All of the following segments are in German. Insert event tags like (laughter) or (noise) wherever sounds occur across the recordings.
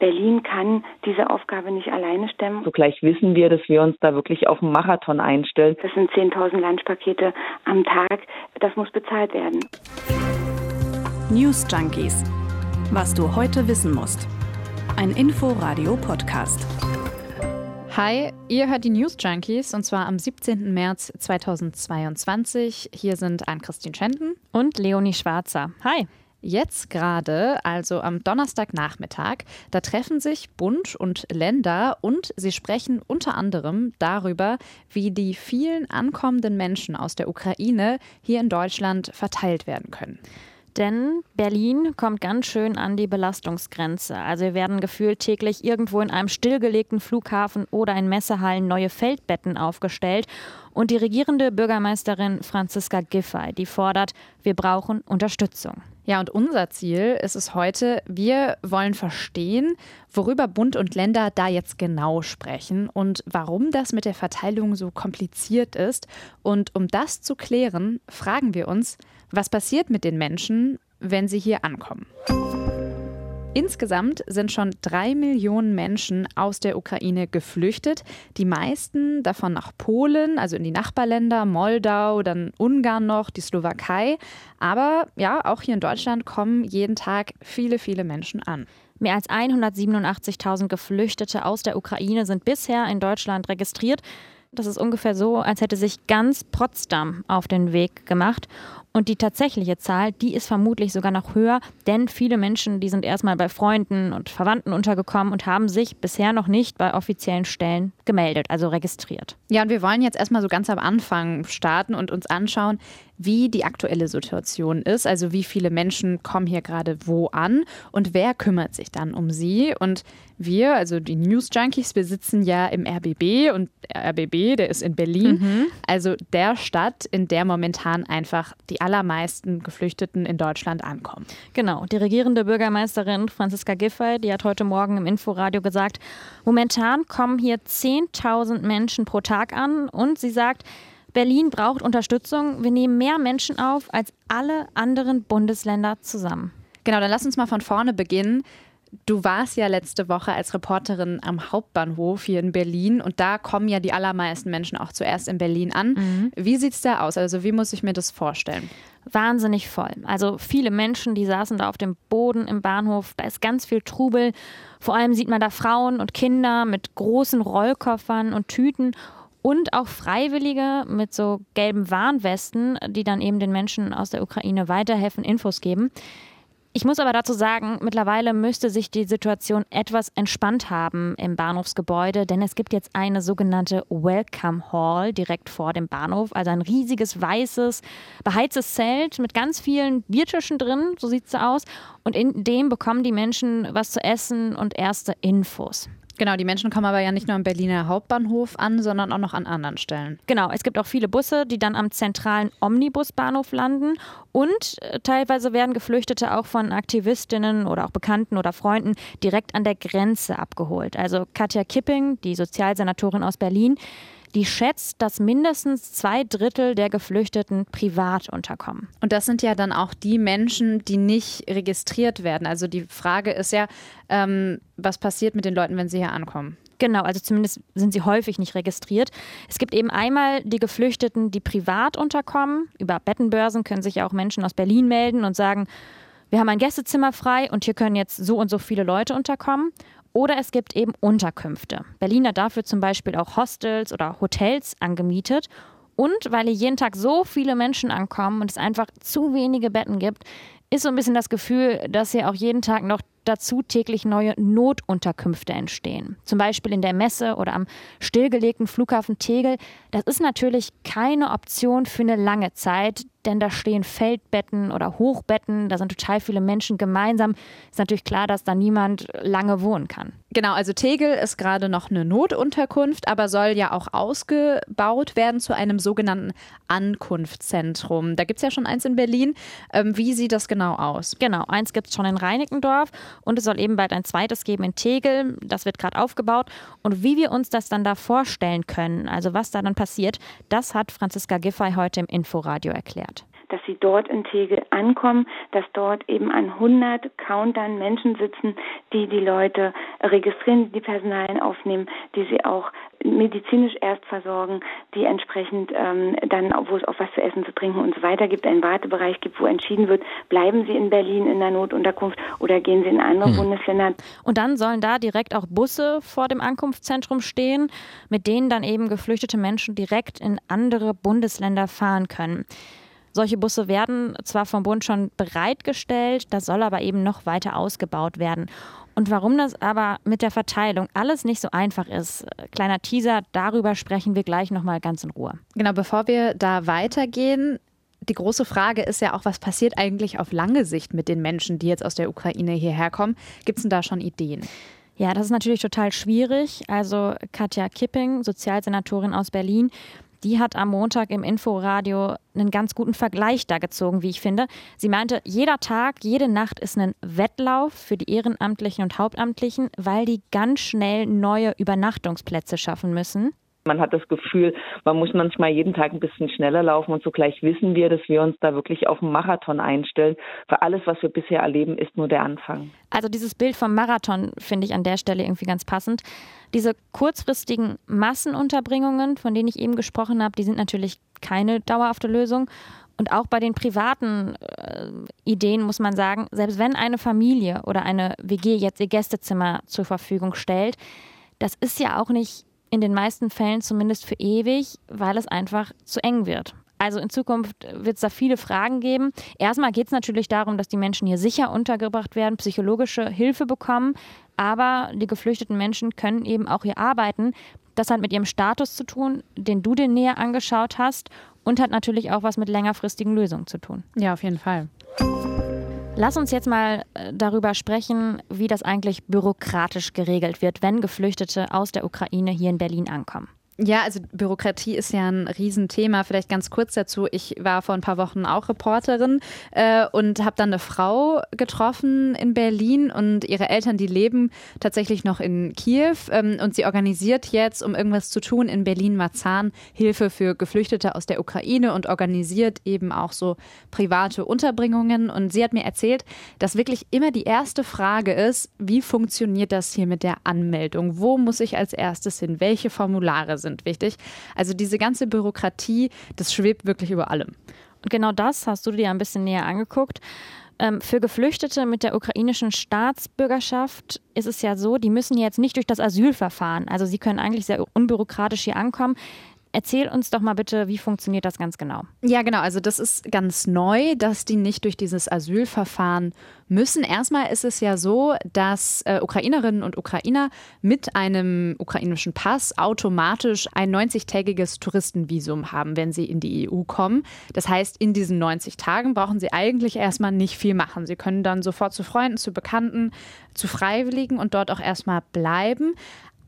Berlin kann diese Aufgabe nicht alleine stemmen. Zugleich wissen wir, dass wir uns da wirklich auf einen Marathon einstellen. Das sind 10.000 Lunchpakete am Tag. Das muss bezahlt werden. News Junkies. Was du heute wissen musst. Ein Info-Radio-Podcast. Hi, ihr hört die News Junkies und zwar am 17. März 2022. Hier sind Ann-Christine Schenten und Leonie Schwarzer. Hi. Jetzt gerade, also am Donnerstagnachmittag, da treffen sich Bund und Länder und sie sprechen unter anderem darüber, wie die vielen ankommenden Menschen aus der Ukraine hier in Deutschland verteilt werden können. Denn Berlin kommt ganz schön an die Belastungsgrenze. Also wir werden gefühlt täglich irgendwo in einem stillgelegten Flughafen oder in Messehallen neue Feldbetten aufgestellt. Und die regierende Bürgermeisterin Franziska Giffey, die fordert, wir brauchen Unterstützung. Ja, und unser Ziel ist es heute, wir wollen verstehen, worüber Bund und Länder da jetzt genau sprechen und warum das mit der Verteilung so kompliziert ist. Und um das zu klären, fragen wir uns, was passiert mit den Menschen, wenn sie hier ankommen? Insgesamt sind schon drei Millionen Menschen aus der Ukraine geflüchtet. Die meisten davon nach Polen, also in die Nachbarländer, Moldau, dann Ungarn noch, die Slowakei. Aber ja, auch hier in Deutschland kommen jeden Tag viele, viele Menschen an. Mehr als 187.000 Geflüchtete aus der Ukraine sind bisher in Deutschland registriert. Das ist ungefähr so, als hätte sich ganz Potsdam auf den Weg gemacht. Und die tatsächliche Zahl, die ist vermutlich sogar noch höher, denn viele Menschen, die sind erstmal bei Freunden und Verwandten untergekommen und haben sich bisher noch nicht bei offiziellen Stellen gemeldet, also registriert. Ja, und wir wollen jetzt erstmal so ganz am Anfang starten und uns anschauen, wie die aktuelle Situation ist, also wie viele Menschen kommen hier gerade wo an und wer kümmert sich dann um sie. Und wir, also die News Junkies, wir sitzen ja im RBB und der RBB, der ist in Berlin, mhm. also der Stadt, in der momentan einfach die allermeisten Geflüchteten in Deutschland ankommen. Genau, die regierende Bürgermeisterin Franziska Giffey, die hat heute Morgen im Inforadio gesagt, momentan kommen hier 10.000 Menschen pro Tag an und sie sagt, Berlin braucht Unterstützung. Wir nehmen mehr Menschen auf als alle anderen Bundesländer zusammen. Genau, dann lass uns mal von vorne beginnen. Du warst ja letzte Woche als Reporterin am Hauptbahnhof hier in Berlin und da kommen ja die allermeisten Menschen auch zuerst in Berlin an. Mhm. Wie sieht es da aus? Also wie muss ich mir das vorstellen? Wahnsinnig voll. Also viele Menschen, die saßen da auf dem Boden im Bahnhof. Da ist ganz viel Trubel. Vor allem sieht man da Frauen und Kinder mit großen Rollkoffern und Tüten und auch Freiwillige mit so gelben Warnwesten, die dann eben den Menschen aus der Ukraine weiterhelfen, Infos geben. Ich muss aber dazu sagen, mittlerweile müsste sich die Situation etwas entspannt haben im Bahnhofsgebäude, denn es gibt jetzt eine sogenannte Welcome Hall direkt vor dem Bahnhof, also ein riesiges weißes, beheiztes Zelt mit ganz vielen Biertischen drin, so sieht es aus, und in dem bekommen die Menschen was zu essen und erste Infos. Genau, die Menschen kommen aber ja nicht nur am Berliner Hauptbahnhof an, sondern auch noch an anderen Stellen. Genau, es gibt auch viele Busse, die dann am zentralen Omnibusbahnhof landen. Und äh, teilweise werden Geflüchtete auch von Aktivistinnen oder auch Bekannten oder Freunden direkt an der Grenze abgeholt. Also Katja Kipping, die Sozialsenatorin aus Berlin, die schätzt, dass mindestens zwei Drittel der Geflüchteten privat unterkommen. Und das sind ja dann auch die Menschen, die nicht registriert werden. Also die Frage ist ja, ähm, was passiert mit den Leuten, wenn sie hier ankommen? Genau, also zumindest sind sie häufig nicht registriert. Es gibt eben einmal die Geflüchteten, die privat unterkommen. Über Bettenbörsen können sich ja auch Menschen aus Berlin melden und sagen, wir haben ein Gästezimmer frei und hier können jetzt so und so viele Leute unterkommen. Oder es gibt eben Unterkünfte. Berlin hat dafür zum Beispiel auch Hostels oder Hotels angemietet. Und weil hier jeden Tag so viele Menschen ankommen und es einfach zu wenige Betten gibt, ist so ein bisschen das Gefühl, dass hier auch jeden Tag noch dazu täglich neue Notunterkünfte entstehen. Zum Beispiel in der Messe oder am stillgelegten Flughafen Tegel. Das ist natürlich keine Option für eine lange Zeit, denn da stehen Feldbetten oder Hochbetten, da sind total viele Menschen gemeinsam. Ist natürlich klar, dass da niemand lange wohnen kann. Genau, also Tegel ist gerade noch eine Notunterkunft, aber soll ja auch ausgebaut werden zu einem sogenannten Ankunftszentrum. Da gibt es ja schon eins in Berlin. Ähm, wie sieht das genau aus? Genau, eins gibt es schon in Reinickendorf und es soll eben bald ein zweites geben in Tegel. Das wird gerade aufgebaut. Und wie wir uns das dann da vorstellen können, also was da dann passiert, das hat Franziska Giffey heute im Inforadio erklärt. dass sie dort in Tegel ankommen, dass dort eben an 100 Countern Menschen sitzen, die die Leute registrieren, die Personalien aufnehmen, die sie auch medizinisch erst versorgen, die entsprechend ähm, dann, wo es auch was zu essen, zu trinken und so weiter gibt, einen Wartebereich gibt, wo entschieden wird, bleiben Sie in Berlin in der Notunterkunft oder gehen Sie in andere hm. Bundesländer. Und dann sollen da direkt auch Busse vor dem Ankunftszentrum stehen, mit denen dann eben geflüchtete Menschen direkt in andere Bundesländer fahren können. Solche Busse werden zwar vom Bund schon bereitgestellt, das soll aber eben noch weiter ausgebaut werden. Und warum das aber mit der Verteilung alles nicht so einfach ist, kleiner Teaser, darüber sprechen wir gleich nochmal ganz in Ruhe. Genau, bevor wir da weitergehen, die große Frage ist ja auch, was passiert eigentlich auf lange Sicht mit den Menschen, die jetzt aus der Ukraine hierher kommen? Gibt es denn da schon Ideen? Ja, das ist natürlich total schwierig. Also Katja Kipping, Sozialsenatorin aus Berlin, die hat am Montag im Inforadio einen ganz guten Vergleich da gezogen, wie ich finde. Sie meinte, jeder Tag, jede Nacht ist ein Wettlauf für die Ehrenamtlichen und Hauptamtlichen, weil die ganz schnell neue Übernachtungsplätze schaffen müssen. Man hat das Gefühl, man muss manchmal jeden Tag ein bisschen schneller laufen und zugleich wissen wir, dass wir uns da wirklich auf einen Marathon einstellen. Für alles, was wir bisher erleben, ist nur der Anfang. Also dieses Bild vom Marathon finde ich an der Stelle irgendwie ganz passend. Diese kurzfristigen Massenunterbringungen, von denen ich eben gesprochen habe, die sind natürlich keine dauerhafte Lösung. Und auch bei den privaten äh, Ideen muss man sagen, selbst wenn eine Familie oder eine WG jetzt ihr Gästezimmer zur Verfügung stellt, das ist ja auch nicht in den meisten Fällen zumindest für ewig, weil es einfach zu eng wird. Also in Zukunft wird es da viele Fragen geben. Erstmal geht es natürlich darum, dass die Menschen hier sicher untergebracht werden, psychologische Hilfe bekommen. Aber die geflüchteten Menschen können eben auch hier arbeiten. Das hat mit ihrem Status zu tun, den du dir näher angeschaut hast und hat natürlich auch was mit längerfristigen Lösungen zu tun. Ja, auf jeden Fall. Lass uns jetzt mal äh, darüber sprechen, wie das eigentlich bürokratisch geregelt wird, wenn Geflüchtete aus der Ukraine hier in Berlin ankommen. Ja, also Bürokratie ist ja ein Riesenthema. Vielleicht ganz kurz dazu. Ich war vor ein paar Wochen auch Reporterin äh, und habe dann eine Frau getroffen in Berlin und ihre Eltern, die leben tatsächlich noch in Kiew ähm, und sie organisiert jetzt, um irgendwas zu tun, in Berlin-Marzahn Hilfe für Geflüchtete aus der Ukraine und organisiert eben auch so private Unterbringungen. Und sie hat mir erzählt, dass wirklich immer die erste Frage ist, wie funktioniert das hier mit der Anmeldung? Wo muss ich als erstes hin? Welche Formulare sind sind wichtig. Also diese ganze Bürokratie, das schwebt wirklich über allem. Und genau das hast du dir ein bisschen näher angeguckt. Ähm, für Geflüchtete mit der ukrainischen Staatsbürgerschaft ist es ja so, die müssen jetzt nicht durch das Asylverfahren. Also sie können eigentlich sehr unbürokratisch hier ankommen. Erzähl uns doch mal bitte, wie funktioniert das ganz genau? Ja, genau. Also das ist ganz neu, dass die nicht durch dieses Asylverfahren müssen. Erstmal ist es ja so, dass äh, Ukrainerinnen und Ukrainer mit einem ukrainischen Pass automatisch ein 90-tägiges Touristenvisum haben, wenn sie in die EU kommen. Das heißt, in diesen 90 Tagen brauchen sie eigentlich erstmal nicht viel machen. Sie können dann sofort zu Freunden, zu Bekannten, zu Freiwilligen und dort auch erstmal bleiben.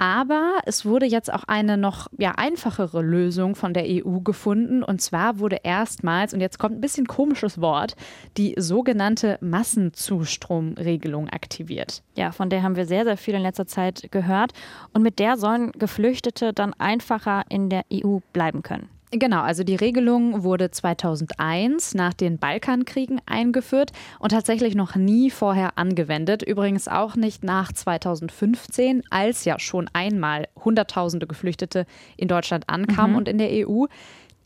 Aber es wurde jetzt auch eine noch ja, einfachere Lösung von der EU gefunden. Und zwar wurde erstmals, und jetzt kommt ein bisschen komisches Wort, die sogenannte Massenzustromregelung aktiviert. Ja, von der haben wir sehr, sehr viel in letzter Zeit gehört. Und mit der sollen Geflüchtete dann einfacher in der EU bleiben können. Genau, also die Regelung wurde 2001 nach den Balkankriegen eingeführt und tatsächlich noch nie vorher angewendet. Übrigens auch nicht nach 2015, als ja schon einmal Hunderttausende Geflüchtete in Deutschland ankamen mhm. und in der EU.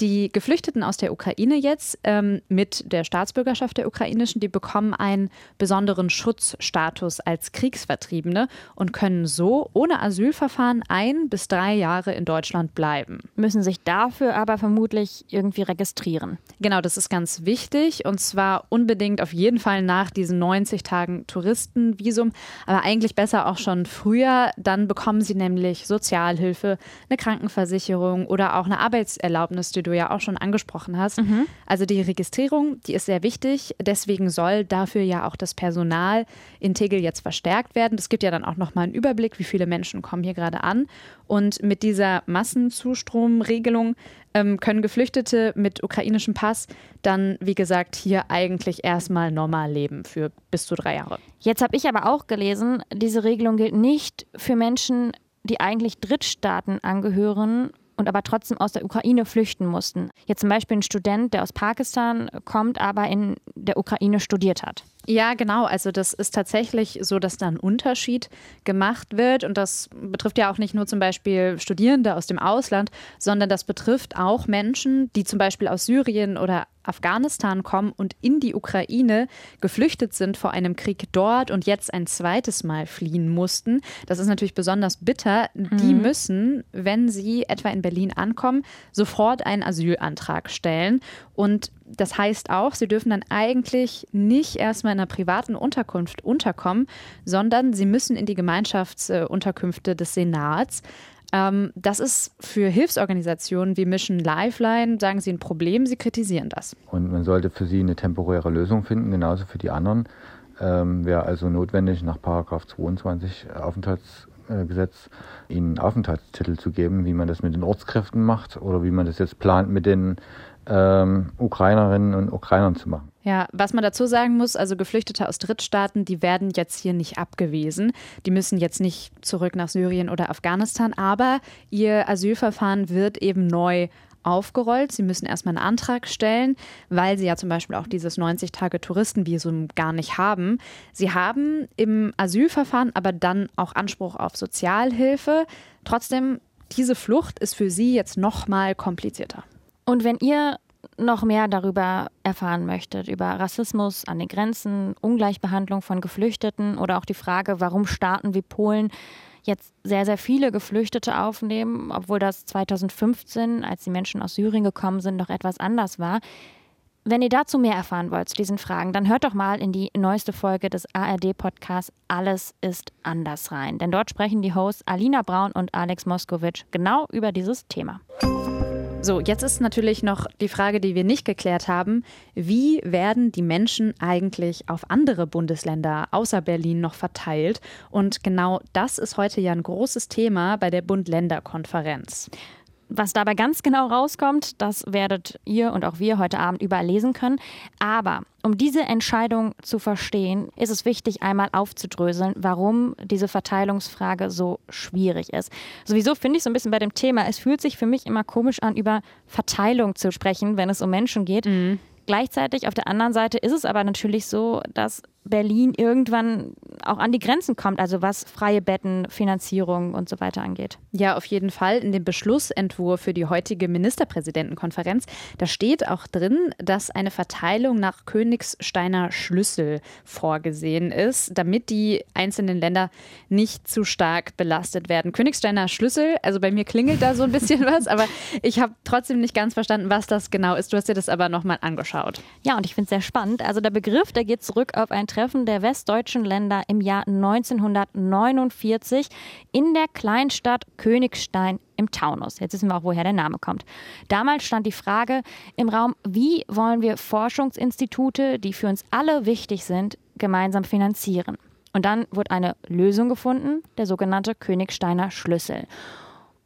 Die Geflüchteten aus der Ukraine jetzt ähm, mit der Staatsbürgerschaft der ukrainischen, die bekommen einen besonderen Schutzstatus als Kriegsvertriebene und können so ohne Asylverfahren ein bis drei Jahre in Deutschland bleiben. Müssen sich dafür aber vermutlich irgendwie registrieren. Genau, das ist ganz wichtig und zwar unbedingt auf jeden Fall nach diesen 90 Tagen Touristenvisum, aber eigentlich besser auch schon früher. Dann bekommen sie nämlich Sozialhilfe, eine Krankenversicherung oder auch eine Arbeitserlaubnis, die du ja auch schon angesprochen hast. Mhm. Also die Registrierung, die ist sehr wichtig. Deswegen soll dafür ja auch das Personal in Tegel jetzt verstärkt werden. Das gibt ja dann auch nochmal einen Überblick, wie viele Menschen kommen hier gerade an. Und mit dieser Massenzustromregelung ähm, können Geflüchtete mit ukrainischem Pass dann, wie gesagt, hier eigentlich erstmal normal leben für bis zu drei Jahre. Jetzt habe ich aber auch gelesen, diese Regelung gilt nicht für Menschen, die eigentlich Drittstaaten angehören und aber trotzdem aus der Ukraine flüchten mussten. Jetzt zum Beispiel ein Student, der aus Pakistan kommt, aber in der Ukraine studiert hat. Ja, genau. Also das ist tatsächlich so, dass da ein Unterschied gemacht wird. Und das betrifft ja auch nicht nur zum Beispiel Studierende aus dem Ausland, sondern das betrifft auch Menschen, die zum Beispiel aus Syrien oder Afghanistan kommen und in die Ukraine geflüchtet sind vor einem Krieg dort und jetzt ein zweites Mal fliehen mussten. Das ist natürlich besonders bitter. Mhm. Die müssen, wenn sie etwa in Berlin ankommen, sofort einen Asylantrag stellen. Und das heißt auch, sie dürfen dann eigentlich nicht erstmal in einer privaten Unterkunft unterkommen, sondern sie müssen in die Gemeinschaftsunterkünfte des Senats. Ähm, das ist für Hilfsorganisationen wie Mission Lifeline, sagen sie, ein Problem. Sie kritisieren das. Und man sollte für sie eine temporäre Lösung finden, genauso für die anderen. Ähm, Wäre also notwendig, nach Paragraph 22 Aufenthaltsgesetz ihnen Aufenthaltstitel zu geben, wie man das mit den Ortskräften macht oder wie man das jetzt plant mit den ähm, Ukrainerinnen und Ukrainern zu machen. Ja, was man dazu sagen muss, also Geflüchtete aus Drittstaaten, die werden jetzt hier nicht abgewiesen. Die müssen jetzt nicht zurück nach Syrien oder Afghanistan, aber ihr Asylverfahren wird eben neu aufgerollt. Sie müssen erstmal einen Antrag stellen, weil sie ja zum Beispiel auch dieses 90-Tage-Touristenvisum gar nicht haben. Sie haben im Asylverfahren aber dann auch Anspruch auf Sozialhilfe. Trotzdem, diese Flucht ist für sie jetzt noch mal komplizierter. Und wenn ihr noch mehr darüber erfahren möchtet, über Rassismus an den Grenzen, Ungleichbehandlung von Geflüchteten oder auch die Frage, warum Staaten wie Polen jetzt sehr, sehr viele Geflüchtete aufnehmen, obwohl das 2015, als die Menschen aus Syrien gekommen sind, noch etwas anders war. Wenn ihr dazu mehr erfahren wollt zu diesen Fragen, dann hört doch mal in die neueste Folge des ARD-Podcasts Alles ist anders rein. Denn dort sprechen die Hosts Alina Braun und Alex Moskowitsch genau über dieses Thema. So, jetzt ist natürlich noch die Frage, die wir nicht geklärt haben. Wie werden die Menschen eigentlich auf andere Bundesländer außer Berlin noch verteilt? Und genau das ist heute ja ein großes Thema bei der Bund-Länder-Konferenz. Was dabei ganz genau rauskommt, das werdet ihr und auch wir heute Abend überall lesen können. Aber um diese Entscheidung zu verstehen, ist es wichtig, einmal aufzudröseln, warum diese Verteilungsfrage so schwierig ist. Sowieso finde ich so ein bisschen bei dem Thema, es fühlt sich für mich immer komisch an, über Verteilung zu sprechen, wenn es um Menschen geht. Mhm. Gleichzeitig auf der anderen Seite ist es aber natürlich so, dass Berlin irgendwann auch an die Grenzen kommt, also was freie Betten, Finanzierung und so weiter angeht. Ja, auf jeden Fall. In dem Beschlussentwurf für die heutige Ministerpräsidentenkonferenz, da steht auch drin, dass eine Verteilung nach Königsteiner Schlüssel vorgesehen ist, damit die einzelnen Länder nicht zu stark belastet werden. Königsteiner Schlüssel, also bei mir klingelt da so ein bisschen (laughs) was, aber ich habe trotzdem nicht ganz verstanden, was das genau ist. Du hast dir das aber nochmal angeschaut. Ja, und ich finde es sehr spannend. Also der Begriff, der geht zurück auf ein Treffen der westdeutschen Länder im Jahr 1949 in der Kleinstadt Königstein im Taunus. Jetzt wissen wir auch, woher der Name kommt. Damals stand die Frage im Raum, wie wollen wir Forschungsinstitute, die für uns alle wichtig sind, gemeinsam finanzieren. Und dann wurde eine Lösung gefunden, der sogenannte Königsteiner Schlüssel.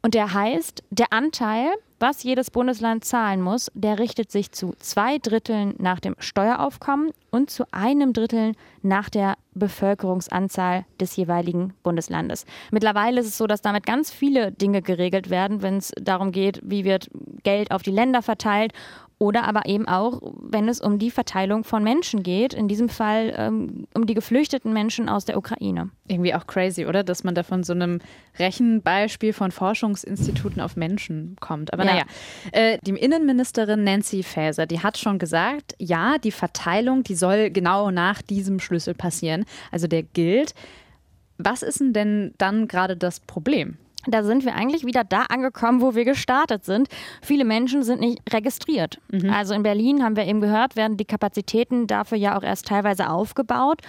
Und der heißt, der Anteil, was jedes Bundesland zahlen muss, der richtet sich zu zwei Dritteln nach dem Steueraufkommen und zu einem Drittel nach der Bevölkerungsanzahl des jeweiligen Bundeslandes. Mittlerweile ist es so, dass damit ganz viele Dinge geregelt werden, wenn es darum geht, wie wird Geld auf die Länder verteilt oder aber eben auch, wenn es um die Verteilung von Menschen geht, in diesem Fall ähm, um die geflüchteten Menschen aus der Ukraine. Irgendwie auch crazy, oder? Dass man da von so einem Rechenbeispiel von Forschungsinstituten auf Menschen kommt. Aber ja. naja, äh, die Innenministerin Nancy Faeser, die hat schon gesagt, ja, die Verteilung, die soll genau nach diesem Schlüssel passieren. Also der gilt. Was ist denn dann gerade das Problem? Da sind wir eigentlich wieder da angekommen, wo wir gestartet sind. Viele Menschen sind nicht registriert. Mhm. Also in Berlin haben wir eben gehört, werden die Kapazitäten dafür ja auch erst teilweise aufgebaut.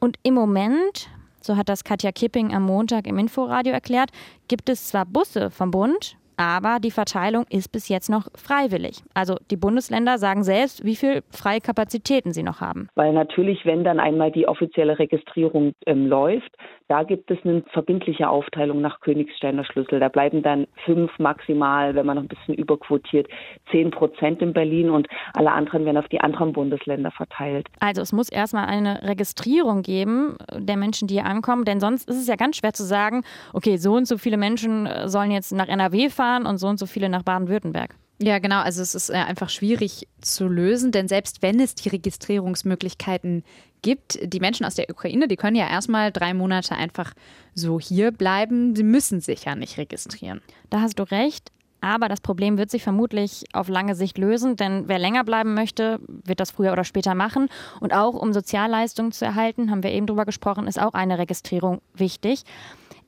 Und im Moment, so hat das Katja Kipping am Montag im Inforadio erklärt, gibt es zwar Busse vom Bund, aber die Verteilung ist bis jetzt noch freiwillig. Also die Bundesländer sagen selbst, wie viel freie Kapazitäten sie noch haben. Weil natürlich, wenn dann einmal die offizielle Registrierung ähm, läuft, Da gibt es eine verbindliche Aufteilung nach Königsteiner Schlüssel. Da bleiben dann fünf maximal, wenn man noch ein bisschen überquotiert, zehn Prozent in Berlin und alle anderen werden auf die anderen Bundesländer verteilt. Also es muss erstmal eine Registrierung geben der Menschen, die hier ankommen, denn sonst ist es ja ganz schwer zu sagen, okay, so und so viele Menschen sollen jetzt nach NRW fahren und so und so viele nach Baden-Württemberg. Ja, genau. Also es ist äh, einfach schwierig zu lösen, denn selbst wenn es die Registrierungsmöglichkeiten gibt, die Menschen aus der Ukraine, die können ja erstmal drei Monate einfach so hier bleiben. Sie müssen sich ja nicht registrieren. Da hast du recht. Aber das Problem wird sich vermutlich auf lange Sicht lösen, denn wer länger bleiben möchte, wird das früher oder später machen. Und auch um Sozialleistungen zu erhalten, haben wir eben drüber gesprochen, ist auch eine Registrierung wichtig.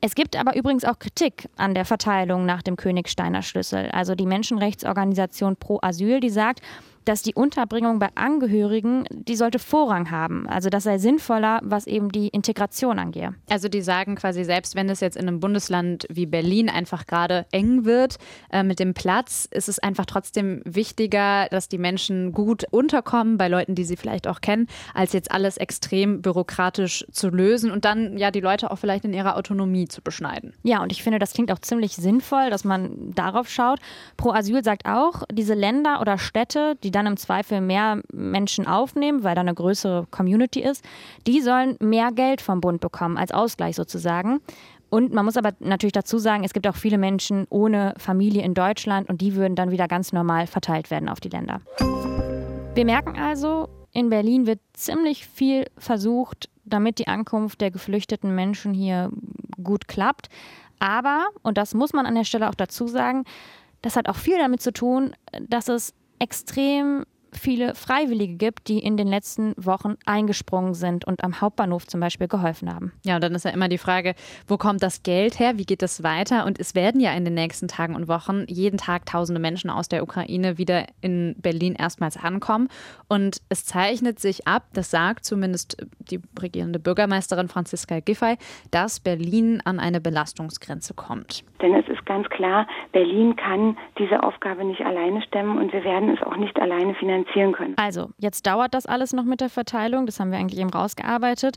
Es gibt aber übrigens auch Kritik an der Verteilung nach dem Königsteiner Schlüssel. Also die Menschenrechtsorganisation Pro Asyl, die sagt, dass die Unterbringung bei Angehörigen, die sollte Vorrang haben. Also das sei sinnvoller, was eben die Integration angehe. Also die sagen quasi, selbst wenn es jetzt in einem Bundesland wie Berlin einfach gerade eng wird äh, mit dem Platz, ist es einfach trotzdem wichtiger, dass die Menschen gut unterkommen bei Leuten, die sie vielleicht auch kennen, als jetzt alles extrem bürokratisch zu lösen und dann ja die Leute auch vielleicht in ihrer Autonomie zu beschneiden. Ja, und ich finde, das klingt auch ziemlich sinnvoll, dass man darauf schaut. Pro Asyl sagt auch, diese Länder oder Städte, die die dann im Zweifel mehr Menschen aufnehmen, weil da eine größere Community ist, die sollen mehr Geld vom Bund bekommen, als Ausgleich sozusagen. Und man muss aber natürlich dazu sagen, es gibt auch viele Menschen ohne Familie in Deutschland und die würden dann wieder ganz normal verteilt werden auf die Länder. Wir merken also, in Berlin wird ziemlich viel versucht, damit die Ankunft der geflüchteten Menschen hier gut klappt. Aber, und das muss man an der Stelle auch dazu sagen, das hat auch viel damit zu tun, dass es extrem viele Freiwillige gibt, die in den letzten Wochen eingesprungen sind und am Hauptbahnhof zum Beispiel geholfen haben. Ja, und dann ist ja immer die Frage, wo kommt das Geld her? Wie geht es weiter? Und es werden ja in den nächsten Tagen und Wochen jeden Tag tausende Menschen aus der Ukraine wieder in Berlin erstmals ankommen. Und es zeichnet sich ab, das sagt zumindest die regierende Bürgermeisterin Franziska Giffey, dass Berlin an eine Belastungsgrenze kommt. Denn es ist ganz klar, Berlin kann diese Aufgabe nicht alleine stemmen und wir werden es auch nicht alleine finanzieren finanzieren können. Also, jetzt dauert das alles noch mit der Verteilung, das haben wir eigentlich eben rausgearbeitet.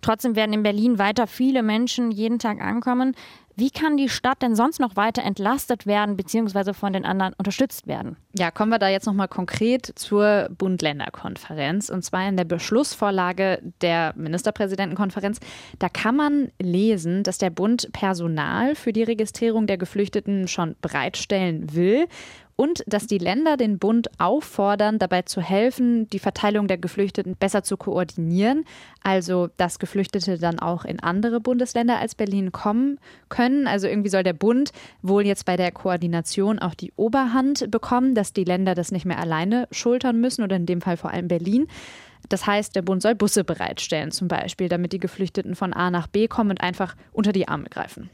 Trotzdem werden in Berlin weiter viele Menschen jeden Tag ankommen. Wie kann die Stadt denn sonst noch weiter entlastet werden bzw. von den anderen unterstützt werden? Ja, kommen wir da jetzt nochmal konkret zur Bund-Länder-Konferenz. Und zwar in der Beschlussvorlage der Ministerpräsidentenkonferenz. Da kann man lesen, dass der Bund Personal für die Registrierung der Geflüchteten schon bereitstellen will und dass die Länder den Bund auffordern, dabei zu helfen, die Verteilung der Geflüchteten besser zu koordinieren, also dass Geflüchtete dann auch in andere Bundesländer als Berlin kommen können. Also irgendwie soll der Bund wohl jetzt bei der Koordination auch die Oberhand bekommen, dass die Länder das nicht mehr alleine schultern müssen oder in dem Fall vor allem Berlin. Das heißt, der Bund soll Busse bereitstellen, zum Beispiel, damit die Geflüchteten von A nach B kommen und einfach unter die Arme greifen.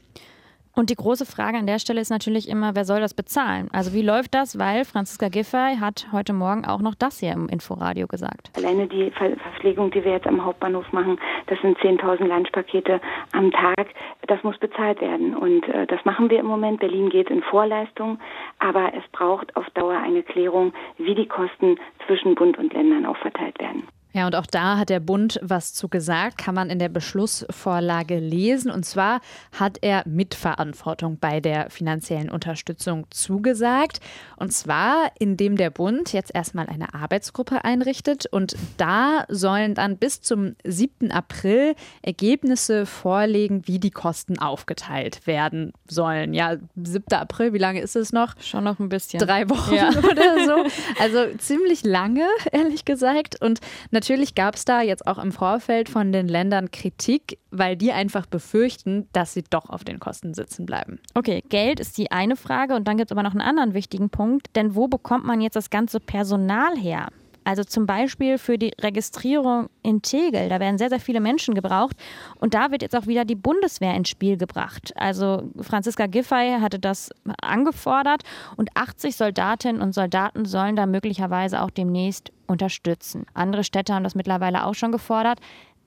Und die große Frage an der Stelle ist natürlich immer, wer soll das bezahlen? Also wie läuft das? Weil Franziska Giffey hat heute Morgen auch noch das hier im Inforadio gesagt. Alleine die Verpflegung, die wir jetzt am Hauptbahnhof machen, das sind 10.000 Lunchpakete am Tag. Das muss bezahlt werden. Und äh, das machen wir im Moment. Berlin geht in Vorleistung. Aber es braucht auf Dauer eine Klärung, wie die Kosten zwischen Bund und Ländern auch verteilt werden. Ja, und auch da hat der Bund was zu gesagt, kann man in der Beschlussvorlage lesen. Und zwar hat er Mitverantwortung bei der finanziellen Unterstützung zugesagt. Und zwar, indem der Bund jetzt erstmal eine Arbeitsgruppe einrichtet. Und da sollen dann bis zum 7. April Ergebnisse vorlegen, wie die Kosten aufgeteilt werden sollen. Ja, 7. April, wie lange ist es noch? Schon noch ein bisschen. Drei Wochen ja. (laughs) oder so. (laughs) Also ziemlich lange, ehrlich gesagt. Und natürlich Natürlich gab es da jetzt auch im Vorfeld von den Ländern Kritik, weil die einfach befürchten, dass sie doch auf den Kosten sitzen bleiben. Okay, Geld ist die eine Frage und dann gibt es aber noch einen anderen wichtigen Punkt, denn wo bekommt man jetzt das ganze Personal her? Also zum Beispiel für die Registrierung in Tegel. Da werden sehr, sehr viele Menschen gebraucht. Und da wird jetzt auch wieder die Bundeswehr ins Spiel gebracht. Also Franziska Giffey hatte das angefordert und 80 Soldatinnen und Soldaten sollen da möglicherweise auch demnächst unterstützen. Andere Städte haben das mittlerweile auch schon gefordert.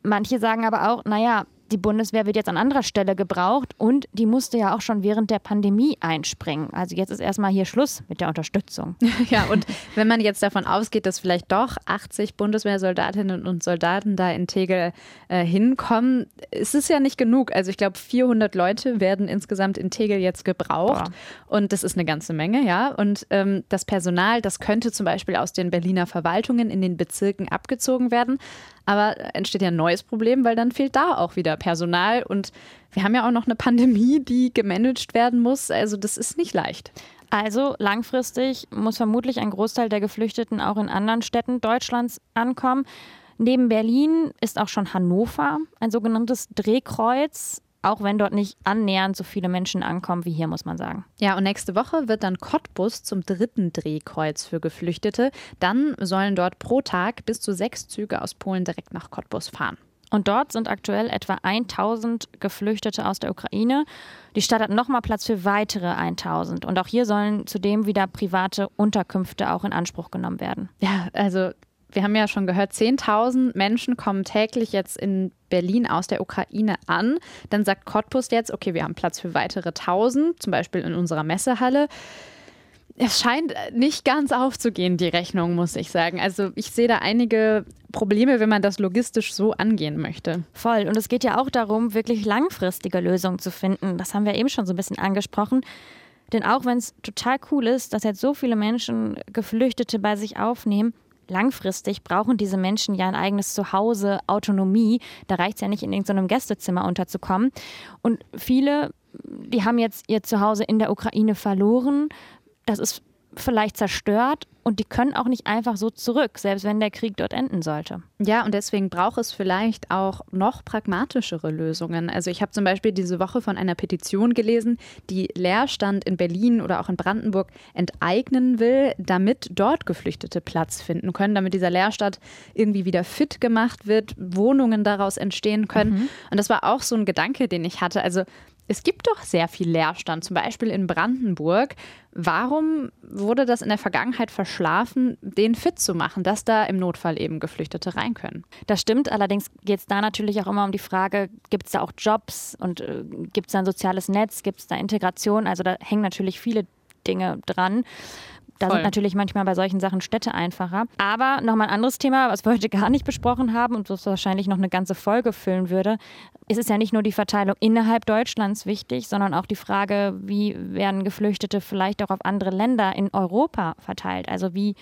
Manche sagen aber auch, naja, die Bundeswehr wird jetzt an anderer Stelle gebraucht und die musste ja auch schon während der Pandemie einspringen. Also jetzt ist erstmal hier Schluss mit der Unterstützung. (laughs) Ja, und wenn man jetzt davon ausgeht, dass vielleicht doch 80 Bundeswehrsoldatinnen und Soldaten da in Tegel äh, hinkommen, ist es ja nicht genug. Also ich glaube, 400 Leute werden insgesamt in Tegel jetzt gebraucht Boah. und das ist eine ganze Menge, ja. Und ähm, das Personal, das könnte zum Beispiel aus den Berliner Verwaltungen in den Bezirken abgezogen werden. Aber entsteht ja ein neues Problem, weil dann fehlt da auch wieder Personal. Und wir haben ja auch noch eine Pandemie, die gemanagt werden muss. Also das ist nicht leicht. Also langfristig muss vermutlich ein Großteil der Geflüchteten auch in anderen Städten Deutschlands ankommen. Neben Berlin ist auch schon Hannover ein sogenanntes Drehkreuz auch wenn dort nicht annähernd so viele Menschen ankommen wie hier, muss man sagen. Ja, und nächste Woche wird dann Cottbus zum dritten Drehkreuz für Geflüchtete. Dann sollen dort pro Tag bis zu sechs Züge aus Polen direkt nach Cottbus fahren. Und dort sind aktuell etwa 1000 Geflüchtete aus der Ukraine. Die Stadt hat nochmal Platz für weitere 1000. Und auch hier sollen zudem wieder private Unterkünfte auch in Anspruch genommen werden. Ja, also wir haben ja schon gehört, 10.000 Menschen kommen täglich jetzt in Berlin aus der Ukraine an. Dann sagt Cottbus jetzt, okay, wir haben Platz für weitere 1000, zum Beispiel in unserer Messehalle. Es scheint nicht ganz aufzugehen, die Rechnung, muss ich sagen. Also ich sehe da einige Probleme, wenn man das logistisch so angehen möchte. Voll. Und es geht ja auch darum, wirklich langfristige Lösungen zu finden. Das haben wir eben schon so ein bisschen angesprochen. Denn auch wenn es total cool ist, dass jetzt so viele Menschen Geflüchtete bei sich aufnehmen, langfristig brauchen diese Menschen ja ein eigenes Zuhause, Autonomie. Da reicht es ja nicht, in irgendeinem Gästezimmer unterzukommen. Und viele, die haben jetzt ihr Zuhause in der Ukraine verloren. Das ist vielleicht zerstört und die können auch nicht einfach so zurück, selbst wenn der Krieg dort enden sollte. Ja, und deswegen braucht es vielleicht auch noch pragmatischere Lösungen. Also ich habe zum Beispiel diese Woche von einer Petition gelesen, die Leerstand in Berlin oder auch in Brandenburg enteignen will, damit dort Geflüchtete Platz finden können, damit dieser Leerstand irgendwie wieder fit gemacht wird, Wohnungen daraus entstehen können. Mhm. Und das war auch so ein Gedanke, den ich hatte. Also es gibt doch sehr viel Leerstand, zum Beispiel in Brandenburg. Warum wurde das in der Vergangenheit verschlafen, den fit zu machen, dass da im Notfall eben Geflüchtete rein können? Das stimmt, allerdings geht es da natürlich auch immer um die Frage, gibt es da auch Jobs und äh, gibt es da ein soziales Netz, gibt es da Integration? Also da hängen natürlich viele Dinge dran. Da Voll. sind natürlich manchmal bei solchen Sachen Städte einfacher. Aber nochmal ein anderes Thema, was wir heute gar nicht besprochen haben und was wahrscheinlich noch eine ganze Folge füllen würde. Es ist ja nicht nur die Verteilung innerhalb Deutschlands wichtig, sondern auch die Frage, wie werden Geflüchtete vielleicht auch auf andere Länder in Europa verteilt? Also wie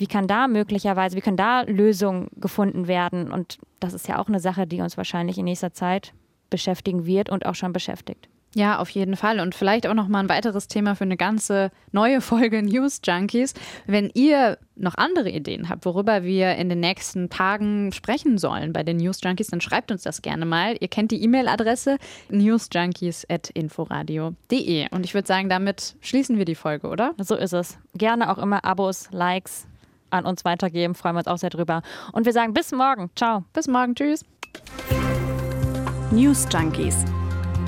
wie kann da möglicherweise, wie können da Lösungen gefunden werden? Und das ist ja auch eine Sache, die uns wahrscheinlich in nächster Zeit beschäftigen wird und auch schon beschäftigt. Ja, auf jeden Fall. Und vielleicht auch noch mal ein weiteres Thema für eine ganze neue Folge (laughs) News Junkies. Wenn ihr noch andere Ideen habt, worüber wir in den nächsten Tagen sprechen sollen bei den News Junkies, dann schreibt uns das gerne mal. Ihr kennt die E-Mail-Adresse newsjunkies.inforadio.de. Und ich würde sagen, damit schließen wir die Folge, oder? So ist es. Gerne auch immer Abos, Likes an uns weitergeben. Freuen wir uns auch sehr drüber. Und wir sagen bis morgen. Ciao. Bis morgen. Tschüss. News Junkies